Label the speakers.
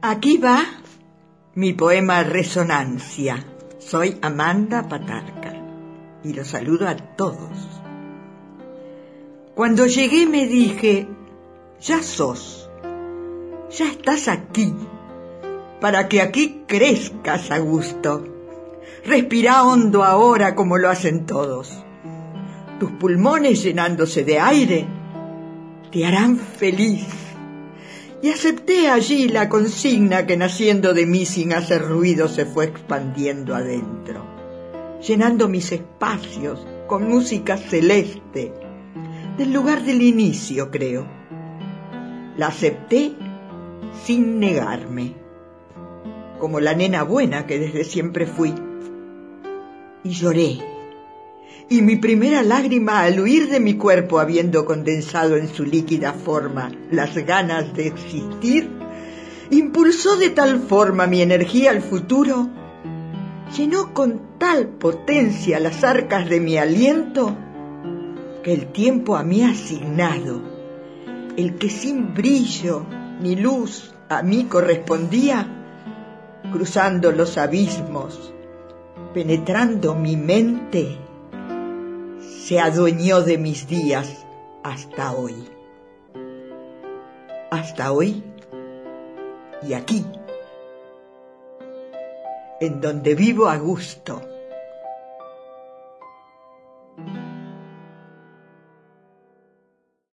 Speaker 1: Aquí va mi poema Resonancia. Soy Amanda Patarca y los saludo a todos. Cuando llegué me dije, ya sos, ya estás aquí, para que aquí crezcas a gusto. Respira hondo ahora como lo hacen todos. Tus pulmones llenándose de aire te harán feliz. Y acepté allí la consigna que naciendo de mí sin hacer ruido se fue expandiendo adentro, llenando mis espacios con música celeste, del lugar del inicio, creo. La acepté sin negarme, como la nena buena que desde siempre fui. Y lloré y mi primera lágrima al huir de mi cuerpo habiendo condensado en su líquida forma las ganas de existir, impulsó de tal forma mi energía al futuro, llenó con tal potencia las arcas de mi aliento, que el tiempo a mí asignado, el que sin brillo ni luz a mí correspondía, cruzando los abismos, penetrando mi mente, se adueñó de mis días hasta hoy. Hasta hoy y aquí, en donde vivo a gusto